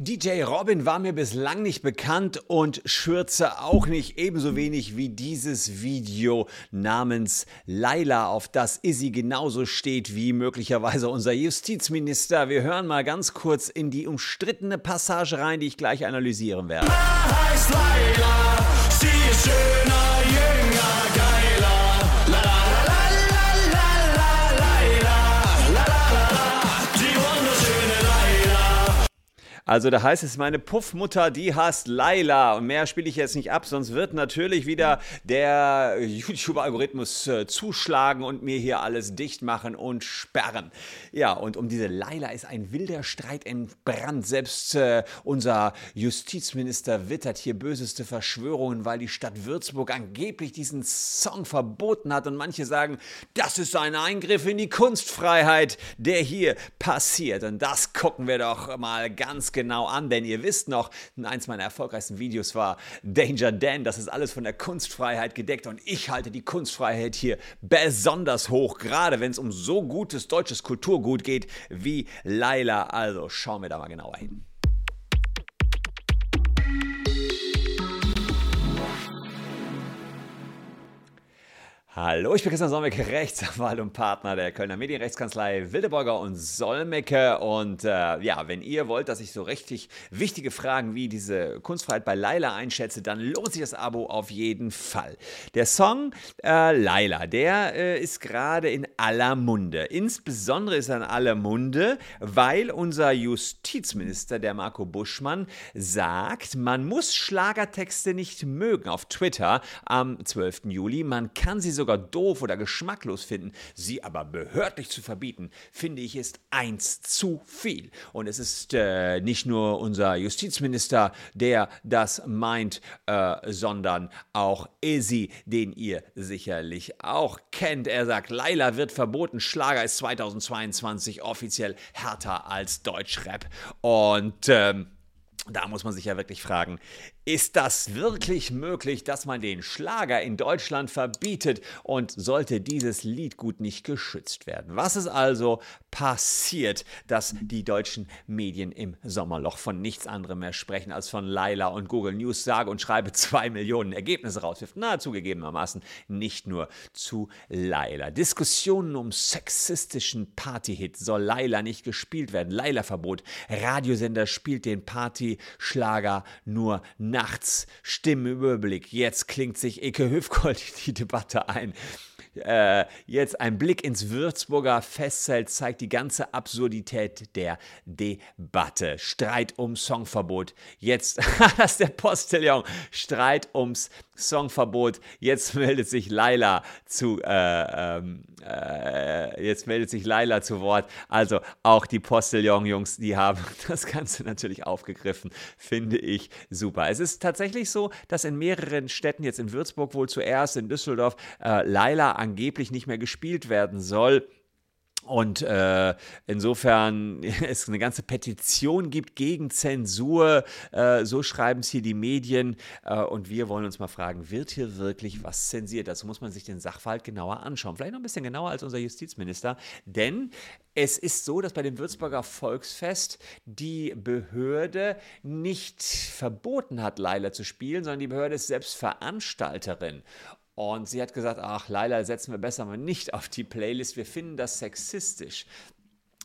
DJ Robin war mir bislang nicht bekannt und Schürze auch nicht, ebenso wenig wie dieses Video namens Laila, auf das Izzy genauso steht wie möglicherweise unser Justizminister. Wir hören mal ganz kurz in die umstrittene Passage rein, die ich gleich analysieren werde. Heißt Laila, Also da heißt es, meine Puffmutter, die heißt Laila. Und mehr spiele ich jetzt nicht ab, sonst wird natürlich wieder der YouTube-Algorithmus äh, zuschlagen und mir hier alles dicht machen und sperren. Ja, und um diese Laila ist ein wilder Streit entbrannt. Selbst äh, unser Justizminister wittert hier böseste Verschwörungen, weil die Stadt Würzburg angeblich diesen Song verboten hat. Und manche sagen, das ist ein Eingriff in die Kunstfreiheit, der hier passiert. Und das gucken wir doch mal ganz genau genau an, denn ihr wisst noch, eins meiner erfolgreichsten Videos war Danger Dan. Das ist alles von der Kunstfreiheit gedeckt und ich halte die Kunstfreiheit hier besonders hoch, gerade wenn es um so gutes deutsches Kulturgut geht wie Laila. Also schauen wir da mal genauer hin. Hallo, ich bin Christian Solmecke, Rechtsanwalt und Partner der Kölner Medienrechtskanzlei Wildeborger und Solmecke. Und äh, ja, wenn ihr wollt, dass ich so richtig wichtige Fragen wie diese Kunstfreiheit bei Laila einschätze, dann lohnt sich das Abo auf jeden Fall. Der Song äh, Laila, der äh, ist gerade in aller Munde. Insbesondere ist er in aller Munde, weil unser Justizminister, der Marco Buschmann, sagt, man muss Schlagertexte nicht mögen. Auf Twitter am 12. Juli. Man kann sie sogar sogar doof oder geschmacklos finden, sie aber behördlich zu verbieten, finde ich, ist eins zu viel. Und es ist äh, nicht nur unser Justizminister, der das meint, äh, sondern auch Izzy, den ihr sicherlich auch kennt. Er sagt, Laila wird verboten, Schlager ist 2022 offiziell härter als Deutschrap. Und ähm, da muss man sich ja wirklich fragen, ist das wirklich möglich, dass man den Schlager in Deutschland verbietet und sollte dieses Liedgut nicht geschützt werden? Was ist also passiert, dass die deutschen Medien im Sommerloch von nichts anderem mehr sprechen als von Laila und Google News sage und schreibe zwei Millionen Ergebnisse rauswirft? Na, zugegebenermaßen nicht nur zu Laila. Diskussionen um sexistischen Partyhit soll Laila nicht gespielt werden. Laila-Verbot. Radiosender spielt den Partyschlager nur nach nachts Stimmenüberblick. Jetzt klingt sich Eke Hüfgold die Debatte ein. Äh, jetzt ein Blick ins Würzburger Festzelt zeigt die ganze Absurdität der Debatte. Streit um Songverbot. Jetzt, das ist der Postillon. Streit ums Songverbot. Jetzt meldet sich Laila zu, äh, ähm, äh, jetzt meldet sich Laila zu Wort. Also auch die Postillon-Jungs, die haben das Ganze natürlich aufgegriffen. Finde ich super. Es ist tatsächlich so, dass in mehreren Städten, jetzt in Würzburg wohl zuerst, in Düsseldorf, äh, Laila angeblich nicht mehr gespielt werden soll. Und äh, insofern es eine ganze Petition gibt gegen Zensur, äh, so schreiben es hier die Medien. Äh, und wir wollen uns mal fragen, wird hier wirklich was zensiert? Dazu muss man sich den Sachverhalt genauer anschauen. Vielleicht noch ein bisschen genauer als unser Justizminister. Denn es ist so, dass bei dem Würzburger Volksfest die Behörde nicht verboten hat, Leila zu spielen, sondern die Behörde ist selbst Veranstalterin. Und sie hat gesagt, ach, Laila setzen wir besser mal nicht auf die Playlist, wir finden das sexistisch.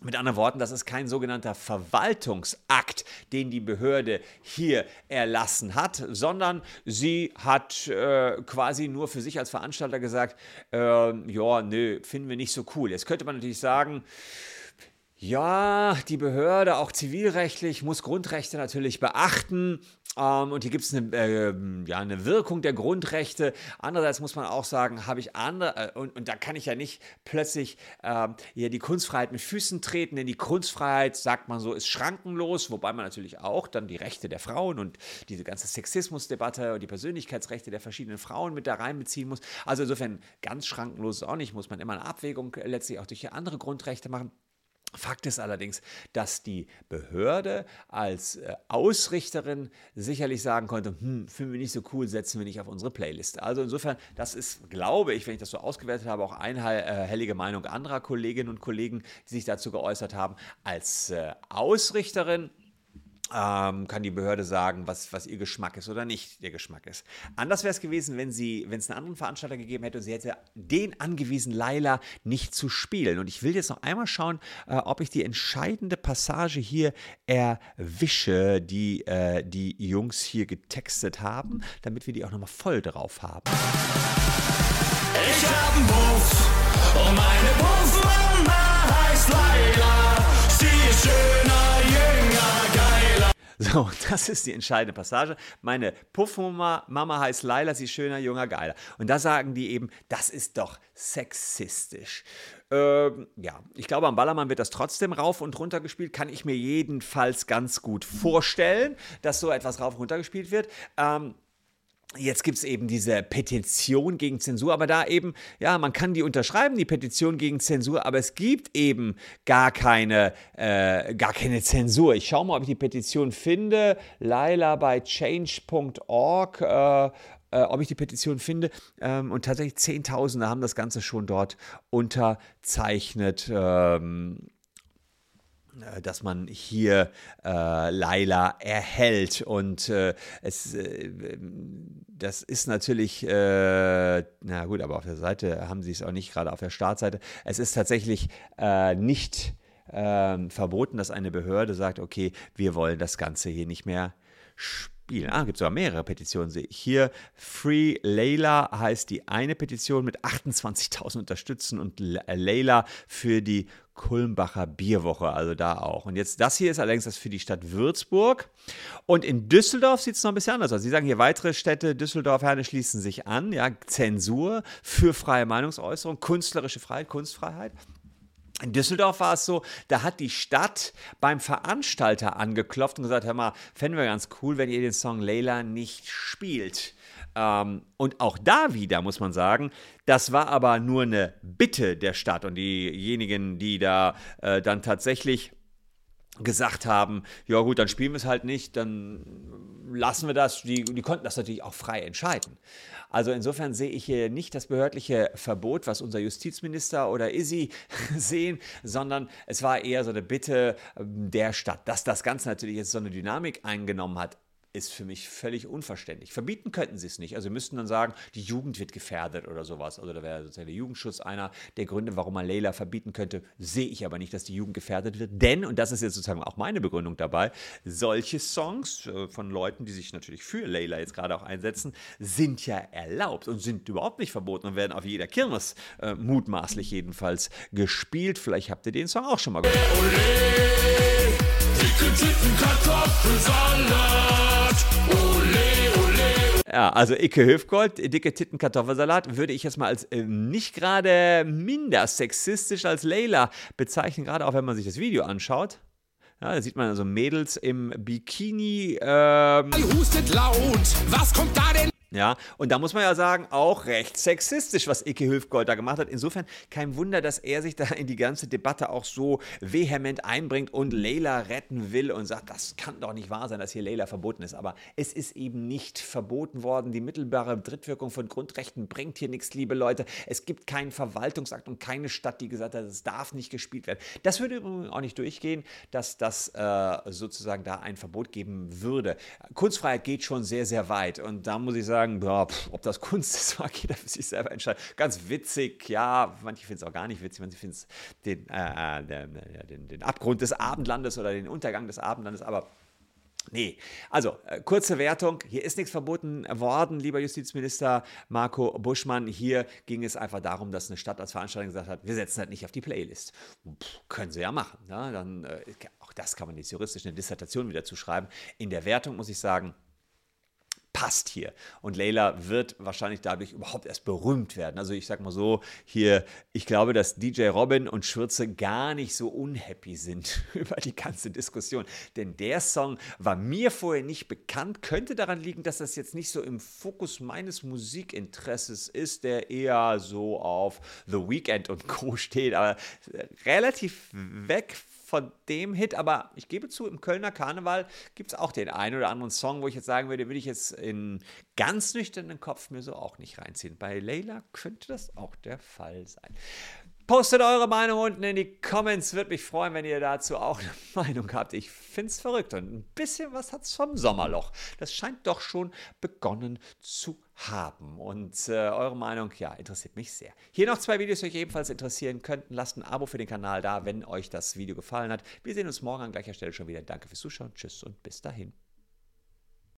Mit anderen Worten, das ist kein sogenannter Verwaltungsakt, den die Behörde hier erlassen hat, sondern sie hat äh, quasi nur für sich als Veranstalter gesagt, äh, ja, nö, finden wir nicht so cool. Jetzt könnte man natürlich sagen, ja, die Behörde, auch zivilrechtlich, muss Grundrechte natürlich beachten. Ähm, und hier gibt es eine, äh, ja, eine Wirkung der Grundrechte. Andererseits muss man auch sagen, habe ich andere, äh, und, und da kann ich ja nicht plötzlich äh, hier die Kunstfreiheit mit Füßen treten, denn die Kunstfreiheit, sagt man so, ist schrankenlos, wobei man natürlich auch dann die Rechte der Frauen und diese ganze Sexismusdebatte und die Persönlichkeitsrechte der verschiedenen Frauen mit da reinbeziehen muss. Also insofern ganz schrankenlos ist auch nicht, muss man immer eine Abwägung letztlich auch durch andere Grundrechte machen. Fakt ist allerdings, dass die Behörde als äh, Ausrichterin sicherlich sagen konnte, hm, finden wir nicht so cool, setzen wir nicht auf unsere Playlist. Also insofern, das ist, glaube ich, wenn ich das so ausgewertet habe, auch einhellige äh, Meinung anderer Kolleginnen und Kollegen, die sich dazu geäußert haben. Als äh, Ausrichterin ähm, kann die Behörde sagen, was, was ihr Geschmack ist oder nicht ihr Geschmack ist. Anders wäre es gewesen, wenn sie, wenn es einen anderen Veranstalter gegeben hätte und sie hätte den angewiesen, Laila nicht zu spielen. Und ich will jetzt noch einmal schauen, äh, ob ich die entscheidende Passage hier erwische, die äh, die Jungs hier getextet haben, damit wir die auch nochmal voll drauf haben. Ich hab einen Buff und meine Buffmama heißt Laila. Sie ist geiler. So, das ist die entscheidende Passage. Meine Puffmama Mama heißt Laila, sie ist schöner, junger, geiler. Und da sagen die eben, das ist doch sexistisch. Ähm, ja, ich glaube, am Ballermann wird das trotzdem rauf und runter gespielt. Kann ich mir jedenfalls ganz gut vorstellen, dass so etwas rauf und runter gespielt wird. Ähm, Jetzt gibt es eben diese Petition gegen Zensur, aber da eben, ja, man kann die unterschreiben, die Petition gegen Zensur, aber es gibt eben gar keine, äh, gar keine Zensur. Ich schaue mal, ob ich die Petition finde. Laila bei change.org, äh, äh, ob ich die Petition finde. Ähm, und tatsächlich Zehntausende haben das Ganze schon dort unterzeichnet. Ähm, äh, dass man hier äh, Laila erhält. Und äh, es, äh, das ist natürlich, äh, na gut, aber auf der Seite haben sie es auch nicht, gerade auf der Startseite. Es ist tatsächlich äh, nicht ähm, verboten, dass eine Behörde sagt, okay, wir wollen das Ganze hier nicht mehr spielen spielen. Ah, gibt sogar mehrere Petitionen, sehe ich hier. Free Layla heißt die eine Petition mit 28.000 Unterstützen und Layla für die Kulmbacher Bierwoche, also da auch. Und jetzt, das hier ist allerdings das für die Stadt Würzburg. Und in Düsseldorf sieht es noch ein bisschen anders aus. Sie sagen hier, weitere Städte, Düsseldorf, Herne schließen sich an. Ja, Zensur für freie Meinungsäußerung, künstlerische Freiheit, Kunstfreiheit. In Düsseldorf war es so, da hat die Stadt beim Veranstalter angeklopft und gesagt, hör mal, fänden wir ganz cool, wenn ihr den Song Layla nicht spielt. Ähm, und auch da wieder muss man sagen, das war aber nur eine Bitte der Stadt und diejenigen, die da äh, dann tatsächlich gesagt haben, ja gut, dann spielen wir es halt nicht, dann lassen wir das. Die, die konnten das natürlich auch frei entscheiden. Also insofern sehe ich hier nicht das behördliche Verbot, was unser Justizminister oder Isi sehen, sondern es war eher so eine Bitte ähm, der Stadt, dass das Ganze natürlich jetzt so eine Dynamik eingenommen hat ist für mich völlig unverständlich. Verbieten könnten sie es nicht. Also sie müssten dann sagen, die Jugend wird gefährdet oder sowas. Also da wäre sozusagen der Jugendschutz einer der Gründe, warum man Leila verbieten könnte. Sehe ich aber nicht, dass die Jugend gefährdet wird. Denn, und das ist jetzt sozusagen auch meine Begründung dabei, solche Songs äh, von Leuten, die sich natürlich für Leila jetzt gerade auch einsetzen, sind ja erlaubt und sind überhaupt nicht verboten und werden auf jeder Kirmes äh, mutmaßlich jedenfalls gespielt. Vielleicht habt ihr den Song auch schon mal gehört. Ole, dicke Titten, Kartoffelsalat. Ja, also Icke Höfgold, dicke Titten Kartoffelsalat, würde ich jetzt mal als äh, nicht gerade minder sexistisch als Layla bezeichnen, gerade auch wenn man sich das Video anschaut. Ja, da sieht man also Mädels im Bikini. Ähm, hustet laut, was kommt da denn? Ja, und da muss man ja sagen, auch recht sexistisch, was Icke Hülfgold da gemacht hat. Insofern kein Wunder, dass er sich da in die ganze Debatte auch so vehement einbringt und Leila retten will und sagt, das kann doch nicht wahr sein, dass hier Leila verboten ist. Aber es ist eben nicht verboten worden. Die mittelbare Drittwirkung von Grundrechten bringt hier nichts, liebe Leute. Es gibt keinen Verwaltungsakt und keine Stadt, die gesagt hat, es darf nicht gespielt werden. Das würde übrigens auch nicht durchgehen, dass das äh, sozusagen da ein Verbot geben würde. Kunstfreiheit geht schon sehr, sehr weit. Und da muss ich sagen, sagen, ja, pff, ob das Kunst ist, mag jeder für sich selber entscheiden. Ganz witzig, ja, manche finden es auch gar nicht witzig, manche finden es den, äh, äh den, den, den Abgrund des Abendlandes oder den Untergang des Abendlandes, aber Nee, also äh, kurze Wertung. Hier ist nichts verboten worden, lieber Justizminister Marco Buschmann. Hier ging es einfach darum, dass eine Stadt als Veranstaltung gesagt hat, wir setzen das nicht auf die Playlist. Pff, können sie ja machen. Ne? Dann, äh, auch das kann man jetzt juristisch eine Dissertation wieder zuschreiben. In der Wertung muss ich sagen, passt hier. Und Layla wird wahrscheinlich dadurch überhaupt erst berühmt werden. Also ich sag mal so, hier, ich glaube, dass DJ Robin und Schürze gar nicht so unhappy sind über die ganze Diskussion. Denn der Song war mir vorher nicht bekannt, könnte daran liegen, dass das jetzt nicht so im Fokus meines Musikinteresses ist, der eher so auf The Weeknd und Co. steht, aber relativ weg von dem Hit, aber ich gebe zu, im Kölner Karneval gibt es auch den einen oder anderen Song, wo ich jetzt sagen würde, würde ich jetzt in ganz nüchternen Kopf mir so auch nicht reinziehen. Bei Leila könnte das auch der Fall sein. Postet eure Meinung unten in die Comments. Würde mich freuen, wenn ihr dazu auch eine Meinung habt. Ich finde es verrückt und ein bisschen was hat es vom Sommerloch. Das scheint doch schon begonnen zu haben. Und äh, eure Meinung, ja, interessiert mich sehr. Hier noch zwei Videos, die euch ebenfalls interessieren könnten. Lasst ein Abo für den Kanal da, wenn euch das Video gefallen hat. Wir sehen uns morgen an gleicher Stelle schon wieder. Danke fürs Zuschauen. Tschüss und bis dahin.